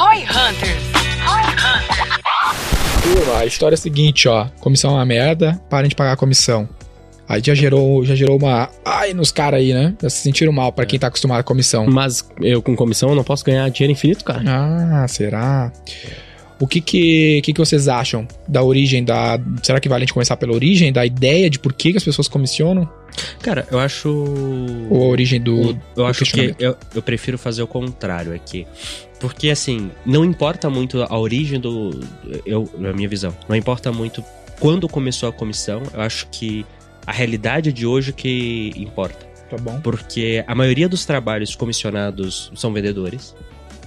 Roy Hunters. Roy Hunters. A história é a seguinte, ó. Comissão é uma merda, parem de pagar a comissão. Aí já gerou, já gerou uma. Ai, nos caras aí, né? Já se sentiram mal pra quem tá acostumado a comissão. Mas eu com comissão eu não posso ganhar dinheiro infinito, cara. Ah, será? O que que, que que vocês acham da origem da... Será que vale a gente começar pela origem, da ideia de por que, que as pessoas comissionam? Cara, eu acho. Ou a origem do... eu do acho que eu, eu prefiro fazer o contrário aqui. Porque, assim, não importa muito a origem do. Eu, na minha visão, não importa muito quando começou a comissão. Eu acho que a realidade de hoje que importa. Tá bom. Porque a maioria dos trabalhos comissionados são vendedores.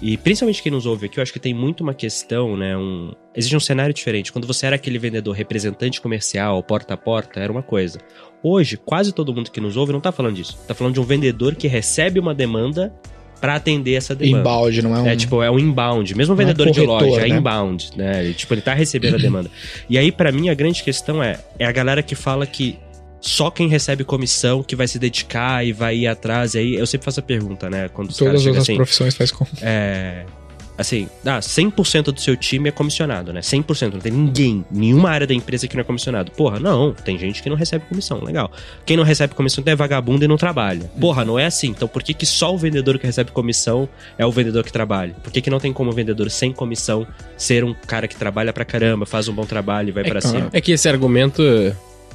E principalmente quem nos ouve aqui, eu acho que tem muito uma questão, né? Um... Existe um cenário diferente. Quando você era aquele vendedor representante comercial, porta a porta, era uma coisa. Hoje, quase todo mundo que nos ouve não tá falando disso. Tá falando de um vendedor que recebe uma demanda para atender essa demanda. Inbound, não é um... É tipo, é um inbound. Mesmo um Não é vendedor de loja, é né? inbound, né? Tipo, ele tá recebendo a demanda. E aí, pra mim, a grande questão é, é a galera que fala que só quem recebe comissão que vai se dedicar e vai ir atrás. E aí, eu sempre faço a pergunta, né? Quando os caras Todas as assim, profissões faz com... é... Assim, ah, 100% do seu time é comissionado, né? 100%. Não tem ninguém, nenhuma área da empresa que não é comissionado. Porra, não. Tem gente que não recebe comissão. Legal. Quem não recebe comissão é vagabundo e não trabalha. Porra, não é assim. Então por que, que só o vendedor que recebe comissão é o vendedor que trabalha? Por que, que não tem como o vendedor sem comissão ser um cara que trabalha pra caramba, faz um bom trabalho e vai pra cima? É que esse argumento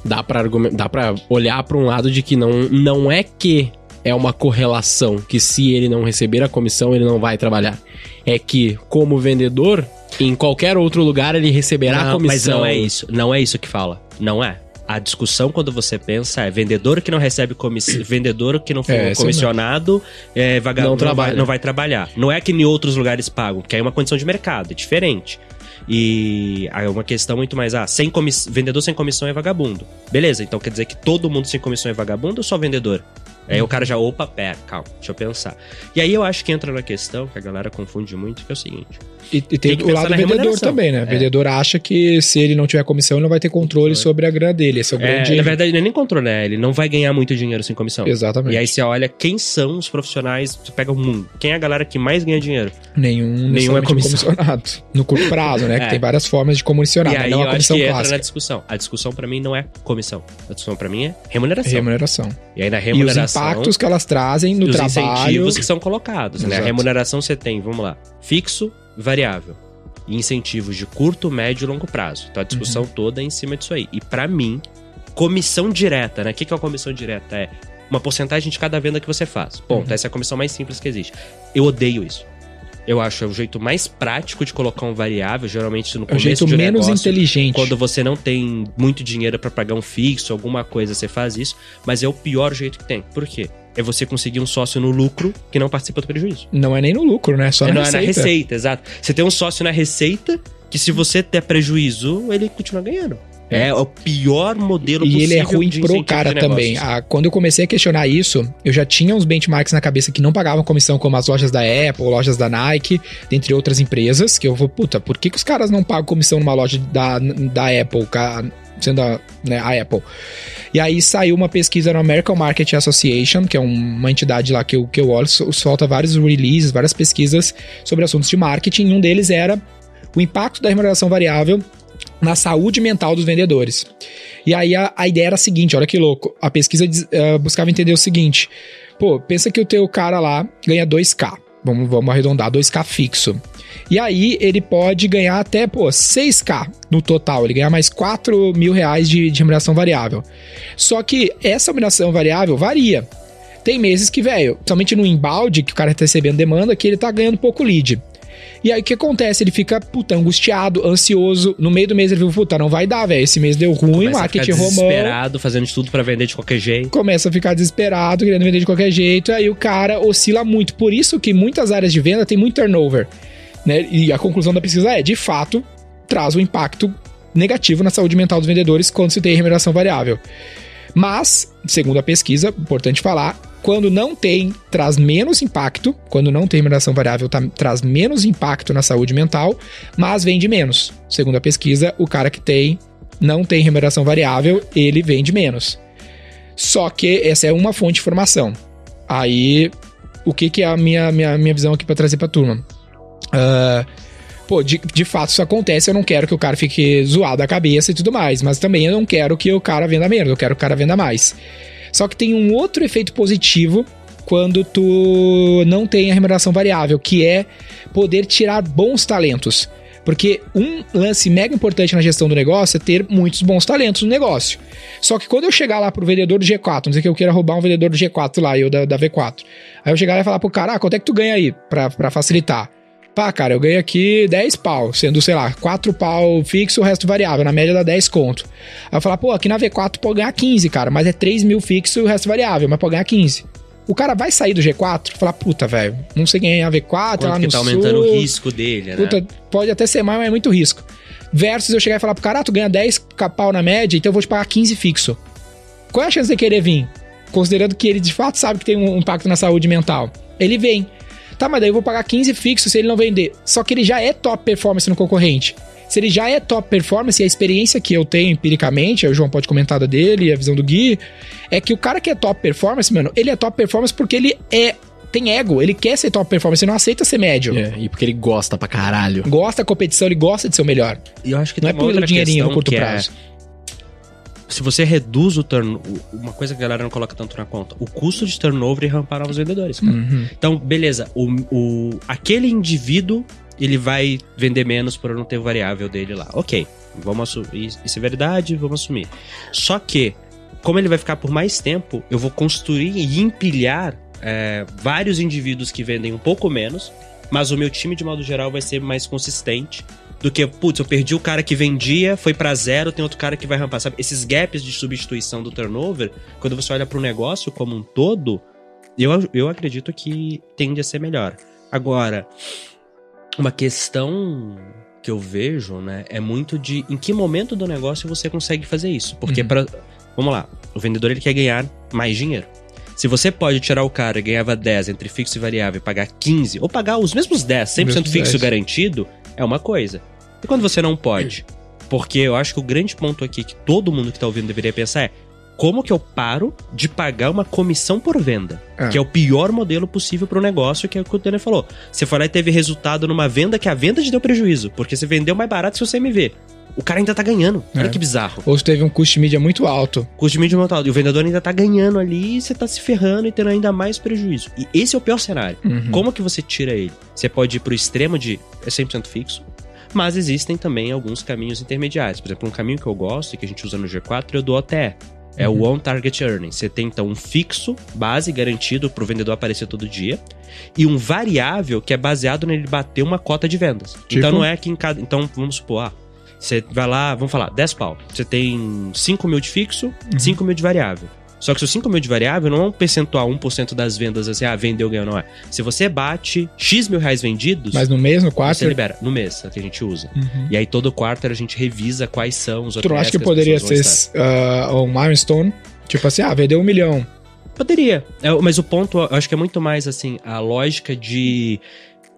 dá pra, argumen- dá pra olhar pra um lado de que não, não é que é uma correlação, que se ele não receber a comissão, ele não vai trabalhar. É que, como vendedor, em qualquer outro lugar ele receberá a Não, mas comissão. não é isso. Não é isso que fala. Não é. A discussão, quando você pensa, é vendedor que não recebe comissão. vendedor que não foi É, comissionado, é, vagabundo, Não não, vai, não vai trabalhar. Não é que em outros lugares pagam, aí é uma condição de mercado, é diferente. E é uma questão muito mais, ah, sem vendedor sem comissão é vagabundo. Beleza, então quer dizer que todo mundo sem comissão é vagabundo ou só vendedor? Aí o cara já, opa, pera, calma, deixa eu pensar. E aí eu acho que entra na questão que a galera confunde muito, que é o seguinte. E, e tem, Tem que o lado na vendedor também, né? O É. vendedor acha que se ele não tiver comissão, ele não vai ter controle sobre a grana dele. Esse é o É, grande... na verdade, não é nem controle, né? Ele não vai ganhar muito dinheiro sem comissão. Exatamente. E aí você olha quem são os profissionais, você pega o mundo. Quem é a galera que mais ganha dinheiro? Nenhum, Nenhum é comissionado. No curto prazo, né? É. Que tem várias formas de comissionar, e aí não eu a acho comissão que entra clássica. na discussão. A discussão pra mim não é comissão. A discussão pra mim é remuneração. Remuneração. E aí na remuneração... impactos que elas trazem no os trabalho. incentivos que são colocados. Né? A remuneração você tem, vamos lá, fixo, variável. E incentivos de curto, médio e longo prazo. Então a discussão Uhum. toda é em cima disso aí. E pra mim, comissão direta, né? O que que é uma comissão direta? É uma porcentagem de cada venda que você faz. Ponto. Uhum. Essa é a comissão mais simples que existe. Eu odeio isso. Eu acho é o jeito mais prático de colocar um variável, geralmente no É o começo jeito de um menos negócio, inteligente. quando você não tem muito dinheiro pra pagar um fixo, alguma coisa, você faz isso, mas é o pior jeito que tem. Por quê? É você conseguir um sócio no lucro que não participa do prejuízo. Não é nem no lucro, né? Só É, na não, receita. é na receita, exato. Você tem um sócio na receita que se você der prejuízo, ele continua ganhando. É o pior modelo E ele é possível ruim pro cara também. Ah, quando eu comecei a questionar isso, eu já tinha uns benchmarks na cabeça que não pagavam comissão, como as lojas da Apple, lojas da Nike, dentre outras empresas, que eu vou, puta, por que, que os caras não pagam comissão numa loja da, da Apple, sendo a, né, a Apple? E aí saiu uma pesquisa no American Market Association, que é uma entidade lá que eu, que eu olho, so- solta vários releases, várias pesquisas sobre assuntos de marketing, e um deles era o impacto da remuneração variável na saúde mental dos vendedores. E aí a, a ideia era a seguinte, olha que louco. A pesquisa eh, buscava entender o seguinte. Pô, pensa que o teu cara lá ganha 2K. Vamos, vamos arredondar, 2K fixo. E aí ele pode ganhar até, pô, 6K no total. Ele ganha mais 4 mil reais de, de remuneração variável. Só que essa remuneração variável varia. Tem meses que, velho, somente no inbound, que o cara tá recebendo demanda, que ele tá ganhando pouco lead. E aí o que acontece? Ele fica, puta, angustiado, ansioso. No meio do mês ele fica, puta, não vai dar, velho. Esse mês deu ruim, Começa marketing romão. desesperado, fazendo de tudo pra vender de qualquer jeito. Começa a ficar desesperado, querendo vender de qualquer jeito. Aí o cara oscila muito. Por isso que muitas áreas de venda tem muito turnover. Né? E a conclusão da pesquisa é, de fato, traz um impacto negativo na saúde mental dos vendedores quando se tem remuneração variável. Mas, segundo a pesquisa, importante falar, quando não tem, traz menos impacto. Quando não tem remuneração variável, tá- traz menos impacto na saúde mental, mas vende menos. Segundo a pesquisa, o cara que tem, não tem remuneração variável, ele vende menos. Só que essa é uma fonte de informação. Aí, o que, que é a minha, minha, minha visão aqui para trazer para turma? Ah, pô, de, de fato isso acontece, eu não quero que o cara fique zoado a cabeça e tudo mais, mas também eu não quero que o cara venda menos, eu quero que o cara venda mais. Só que tem um outro efeito positivo quando tu não tem a remuneração variável, que é poder tirar bons talentos. Porque um lance mega importante na gestão do negócio é ter muitos bons talentos no negócio. Só que quando eu chegar lá pro vendedor do G4, não dizer que eu queira roubar um vendedor do G4 lá, eu da, da V4. Aí eu chegar lá e falar pro cara, ah, quanto é que tu ganha aí pra, pra facilitar? Pá, cara, eu ganho aqui 10 pau, sendo, sei lá, 4 pau fixo, o resto variável. Na média dá 10 conto. Aí eu falar, pô, aqui na V4 tu pode ganhar 15, cara, mas é 3 mil fixo e o resto variável, mas pode ganhar 15. O cara vai sair do G4 e falar, puta, velho, não sei ganhar V4, Quanto lá que no tá aumentando sul, o risco dele, né? Puta, pode até ser mais, mas é muito risco. Versus eu chegar e falar pro cara, ah, tu ganha 10 pau na média, então eu vou te pagar 15 fixo. Qual é a chance de querer vir? Considerando que ele de fato sabe que tem um impacto na saúde mental. Ele vem. Tá, mas daí eu vou pagar 15 fixo se ele não vender. Só que ele já é top performance no concorrente. Se ele já é top performance, e a experiência que eu tenho empiricamente, aí o João pode comentar da dele, a visão do Gui, é que o cara que é top performance, mano, ele é top performance porque ele é tem ego, ele quer ser top performance, ele não aceita ser médio. É, e porque ele gosta pra caralho. Gosta da competição, ele gosta de ser o melhor. E eu acho que Não é pelo dinheirinho no questão curto é- prazo. Se você reduz o turn... Uma coisa que a galera não coloca tanto na conta. O custo de turnover e rampar novos vendedores. cara. Uhum. Então, beleza. O, o, aquele indivíduo, ele vai vender menos por não ter o variável dele lá. Ok. Vamos assumir. Isso é verdade, vamos assumir. Só que, como ele vai ficar por mais tempo, eu vou construir e empilhar é, vários indivíduos que vendem um pouco menos, mas o meu time, de modo geral, vai ser mais consistente do que, putz, eu perdi o cara que vendia, foi pra zero, tem outro cara que vai rampar, sabe? Esses gaps de substituição do turnover, quando você olha pro negócio como um todo, eu, eu acredito que tende a ser melhor. Agora, uma questão que eu vejo, né, é muito de em que momento do negócio você consegue fazer isso. Porque, Uhum. pra, vamos lá, o vendedor ele quer ganhar mais dinheiro. Se você pode tirar o cara ganhava 10 entre fixo e variável e pagar 15, ou pagar os mesmos 10, 100% mesmos fixo 10. garantido, é uma coisa. E quando você não pode? Porque eu acho que o grande ponto aqui que todo mundo que tá ouvindo deveria pensar é como que eu paro de pagar uma comissão por venda? É. Que é o pior modelo possível pro negócio, que é o que o Daniel falou. Você foi lá e teve resultado numa venda que a venda te deu prejuízo, porque você vendeu mais barato seu CMV. O cara ainda tá ganhando. Olha É. que bizarro. Ou teve um custo de mídia muito alto. Custo de mídia montal. E o vendedor ainda tá ganhando ali e você tá se ferrando e tendo ainda mais prejuízo. E esse é o pior cenário. Uhum. Como que você tira ele? Você pode ir pro extremo de é 100% fixo, mas existem também alguns caminhos intermediários. Por exemplo, um caminho que eu gosto e que a gente usa no G4 é o do OTE. É o On Target Earning. Você tem então um fixo, base garantido pro vendedor aparecer todo dia, e um variável que é baseado nele bater uma cota de vendas. Tipo? Então não é que em cada. Então vamos supor, ah, você vai lá, vamos falar, 10 pau. Você tem 5 mil de fixo, 5 mil de variável. Só que se o 5 mil de variável não é um percentual, 1% das vendas, assim, ah, vendeu, ganhou, não é. Se você bate X mil reais vendidos, Mas no mês, no você quarto. libera no mês, é que a gente usa. Uhum. E aí todo quarto a gente revisa quais são os Tu não acha que poderia ser ah, um milestone? Tipo assim, ah, vendeu um milhão. Poderia. É, mas o ponto, eu acho que é muito mais assim, a lógica de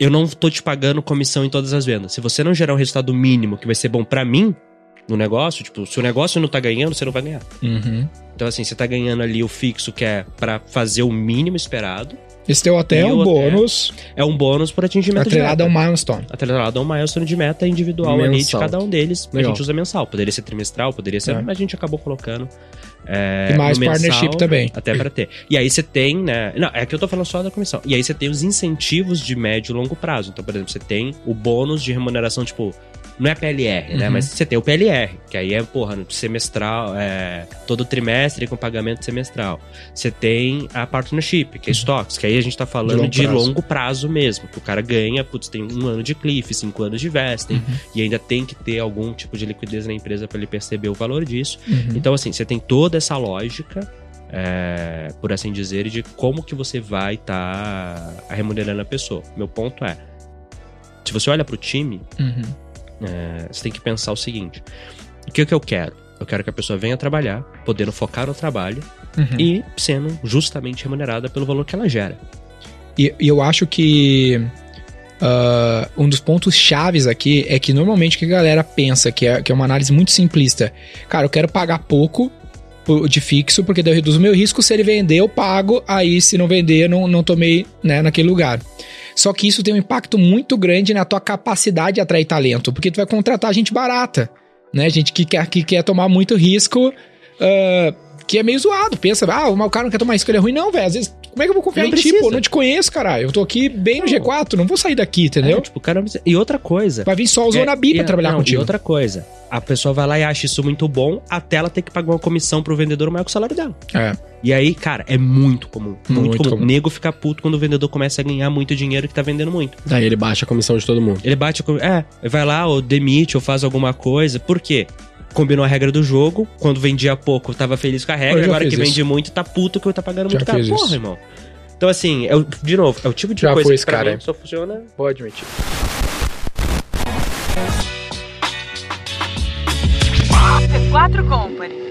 eu não tô te pagando comissão em todas as vendas. Se você não gerar um resultado mínimo que vai ser bom pra mim no negócio, tipo, se o negócio não tá ganhando, você não vai ganhar. Uhum. Então assim, você tá ganhando ali o fixo que é pra fazer o mínimo esperado, Esse teu até é um bós é um bônus por atingimento atrelado de a meta. um milestone. Atrelado a um milestone de meta individual ali de Mensal. cada um deles. A Legal. gente usa mensal. Poderia ser trimestral, poderia ser. É. Mas a gente acabou colocando. é, E mais mensal, partnership também. Até pra ter. E aí você tem, né? Não, é que eu tô falando só da comissão. E aí você tem os incentivos de médio e longo prazo. Então, por exemplo, você tem o bônus de remuneração, tipo. Não é PLR, né? Uhum. Mas você tem o PLR, que aí é, porra, semestral, é, todo trimestre com pagamento semestral. Você tem a partnership, que é stocks, que aí a gente tá falando longo de prazo. longo prazo mesmo. Que o cara ganha, putz, tem um ano de cliff, cinco anos de vesting, Uhum. e ainda tem que ter algum tipo de liquidez na empresa para ele perceber o valor disso. Uhum. Então, assim, você tem toda essa lógica, é, por assim dizer, de como que você vai estar remunerando a pessoa. Meu ponto é, se você olha pro time, Uhum. É, você tem que pensar o seguinte: o que, que eu quero? Eu quero que a pessoa venha trabalhar, podendo focar no trabalho Uhum. e sendo justamente remunerada pelo valor que ela gera. E, e eu acho que ah, um dos pontos chaves aqui é que normalmente o que a galera pensa, que é, que é uma análise muito simplista. Cara, eu quero pagar pouco de fixo, porque daí eu reduzo o meu risco. Se ele vender, eu pago. Aí, se não vender, eu não, não tomei né, naquele lugar. Só que isso tem um impacto muito grande na tua capacidade de atrair talento, porque tu vai contratar gente barata, né? Gente que quer, que quer tomar muito risco, ah, que é meio zoado. Pensa, ah, o cara não quer tomar risco, ele é ruim. Não, velho, às vezes, como é que eu vou confiar Não em ti, precisa. pô? Eu não te conheço, caralho. Eu tô aqui bem no Não. G4, não vou sair daqui, entendeu? É, tipo, cara E outra coisa. Vai vir só o Zona É, B pra trabalhar não, contigo. E outra coisa, a pessoa vai lá e acha isso muito bom até ela ter que pagar uma comissão pro vendedor maior que o salário dela. É. E aí, cara, é muito comum. Muito, Muito comum. comum. O nego fica puto quando o vendedor começa a ganhar muito dinheiro que tá vendendo muito. Daí ele baixa a comissão de todo mundo. Ele bate com. É, vai lá, ou demite, ou faz alguma coisa. Por quê? Combinou a regra do jogo. Quando vendia pouco, tava feliz com a Eu regra. Agora que vende isso. muito, tá puto que tá pagando Já muito caro. Porra, isso. irmão. Então, assim, é, o- de novo, é o tipo de Já coisa que cara. mim só funciona. Vou admitir. C4 Company.